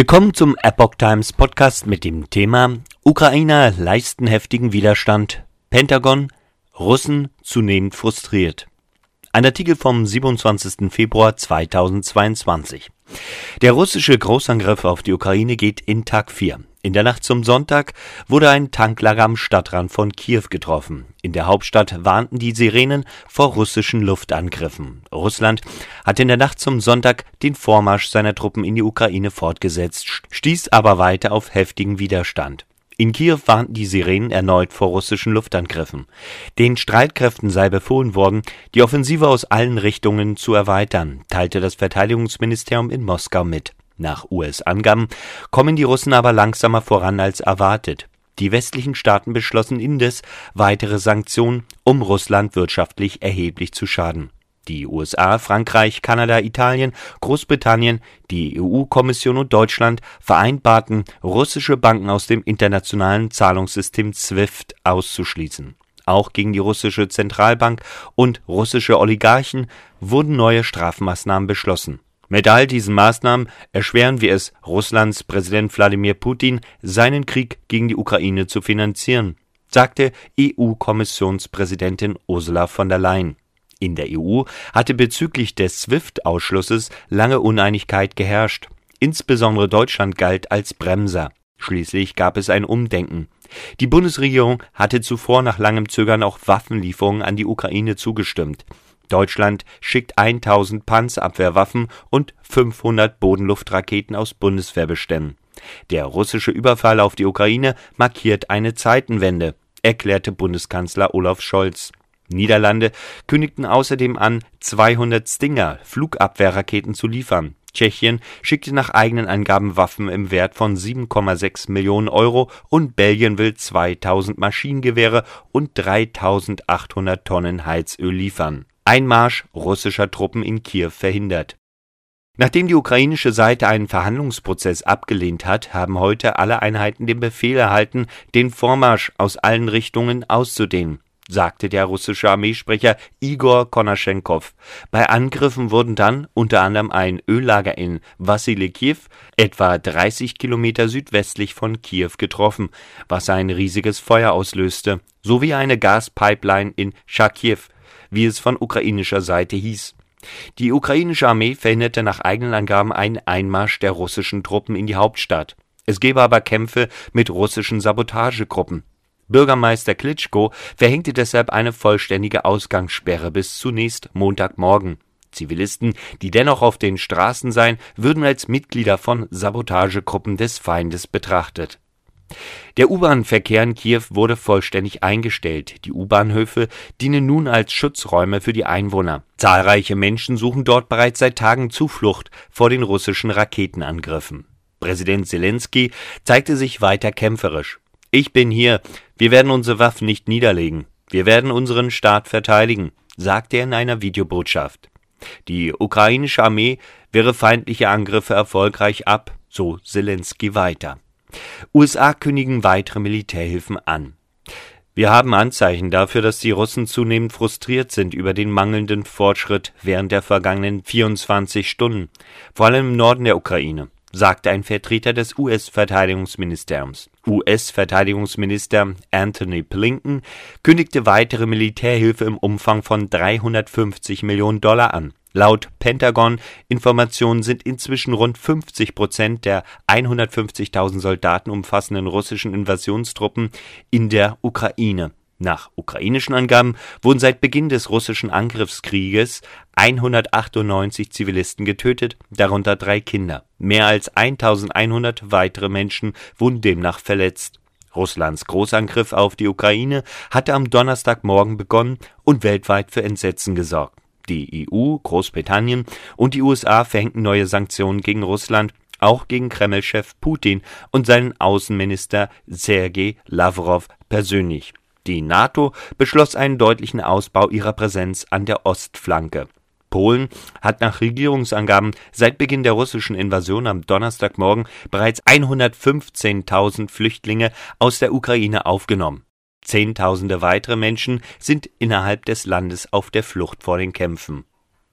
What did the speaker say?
Willkommen zum Epoch Times Podcast mit dem Thema Ukrainer leisten heftigen Widerstand, Pentagon, Russen zunehmend frustriert. Ein Artikel vom 27. Februar 2022. Der russische Großangriff auf die Ukraine geht in Tag 4. In der Nacht zum Sonntag wurde ein Tanklager am Stadtrand von Kiew getroffen. In der Hauptstadt warnten die Sirenen vor russischen Luftangriffen. Russland hat in der Nacht zum Sonntag den Vormarsch seiner Truppen in die Ukraine fortgesetzt, stieß aber weiter auf heftigen Widerstand. In Kiew warnten die Sirenen erneut vor russischen Luftangriffen. Den Streitkräften sei befohlen worden, die Offensive aus allen Richtungen zu erweitern, teilte das Verteidigungsministerium in Moskau mit. Nach US-Angaben kommen die Russen aber langsamer voran als erwartet. Die westlichen Staaten beschlossen indes weitere Sanktionen, um Russland wirtschaftlich erheblich zu schaden. Die USA, Frankreich, Kanada, Italien, Großbritannien, die EU-Kommission und Deutschland vereinbarten, russische Banken aus dem internationalen Zahlungssystem SWIFT auszuschließen. Auch gegen die russische Zentralbank und russische Oligarchen wurden neue Strafmaßnahmen beschlossen. Mit all diesen Maßnahmen erschweren wir es Russlands Präsident Wladimir Putin, seinen Krieg gegen die Ukraine zu finanzieren, sagte EU-Kommissionspräsidentin Ursula von der Leyen. In der EU hatte bezüglich des SWIFT-Ausschlusses lange Uneinigkeit geherrscht. Insbesondere Deutschland galt als Bremser. Schließlich gab es ein Umdenken. Die Bundesregierung hatte zuvor nach langem Zögern auch Waffenlieferungen an die Ukraine zugestimmt. Deutschland schickt 1000 Panzerabwehrwaffen und 500 Bodenluftraketen aus Bundeswehrbeständen. Der russische Überfall auf die Ukraine markiert eine Zeitenwende, erklärte Bundeskanzler Olaf Scholz. Niederlande kündigten außerdem an, 200 Stinger Flugabwehrraketen zu liefern. Tschechien schickte nach eigenen Angaben Waffen im Wert von 7,6 Millionen Euro und Belgien will 2000 Maschinengewehre und 3800 Tonnen Heizöl liefern. Einmarsch russischer Truppen in Kiew verhindert. Nachdem die ukrainische Seite einen Verhandlungsprozess abgelehnt hat, haben heute alle Einheiten den Befehl erhalten, den Vormarsch aus allen Richtungen auszudehnen, sagte der russische Armeesprecher Igor Konaschenkov. Bei Angriffen wurden dann unter anderem ein Öllager in Wassilikiew, etwa 30 Kilometer südwestlich von Kiew, getroffen, was ein riesiges Feuer auslöste, sowie eine Gaspipeline in Charkiw, wie es von ukrainischer Seite hieß. Die ukrainische Armee verhinderte nach eigenen Angaben einen Einmarsch der russischen Truppen in die Hauptstadt. Es gebe aber Kämpfe mit russischen Sabotagegruppen. Bürgermeister Klitschko verhängte deshalb eine vollständige Ausgangssperre bis zunächst Montagmorgen. Zivilisten, die dennoch auf den Straßen seien, würden als Mitglieder von Sabotagegruppen des Feindes betrachtet. Der U-Bahn-Verkehr in Kiew wurde vollständig eingestellt. Die U-Bahnhöfe dienen nun als Schutzräume für die Einwohner. Zahlreiche Menschen suchen dort bereits seit Tagen Zuflucht vor den russischen Raketenangriffen. Präsident Zelensky zeigte sich weiter kämpferisch. Ich bin hier. Wir werden unsere Waffen nicht niederlegen. Wir werden unseren Staat verteidigen, sagte er in einer Videobotschaft. Die ukrainische Armee wehre feindliche Angriffe erfolgreich ab, so Zelensky weiter. USA kündigen weitere Militärhilfen an. Wir haben Anzeichen dafür, dass die Russen zunehmend frustriert sind über den mangelnden Fortschritt während der vergangenen 24 Stunden, vor allem im Norden der Ukraine, sagte ein Vertreter des US-Verteidigungsministeriums. US-Verteidigungsminister Anthony Blinken kündigte weitere Militärhilfe im Umfang von 350 Millionen Dollar an. Laut Pentagon-Informationen sind inzwischen rund 50 Prozent der 150.000 Soldaten umfassenden russischen Invasionstruppen in der Ukraine. Nach ukrainischen Angaben wurden seit Beginn des russischen Angriffskrieges 198 Zivilisten getötet, darunter drei Kinder. Mehr als 1100 weitere Menschen wurden demnach verletzt. Russlands Großangriff auf die Ukraine hatte am Donnerstagmorgen begonnen und weltweit für Entsetzen gesorgt. Die EU, Großbritannien und die USA verhängten neue Sanktionen gegen Russland, auch gegen Kreml-Chef Putin und seinen Außenminister Sergei Lavrov persönlich. Die NATO beschloss einen deutlichen Ausbau ihrer Präsenz an der Ostflanke. Polen hat nach Regierungsangaben seit Beginn der russischen Invasion am Donnerstagmorgen bereits 115.000 Flüchtlinge aus der Ukraine aufgenommen. Zehntausende weitere Menschen sind innerhalb des Landes auf der Flucht vor den Kämpfen.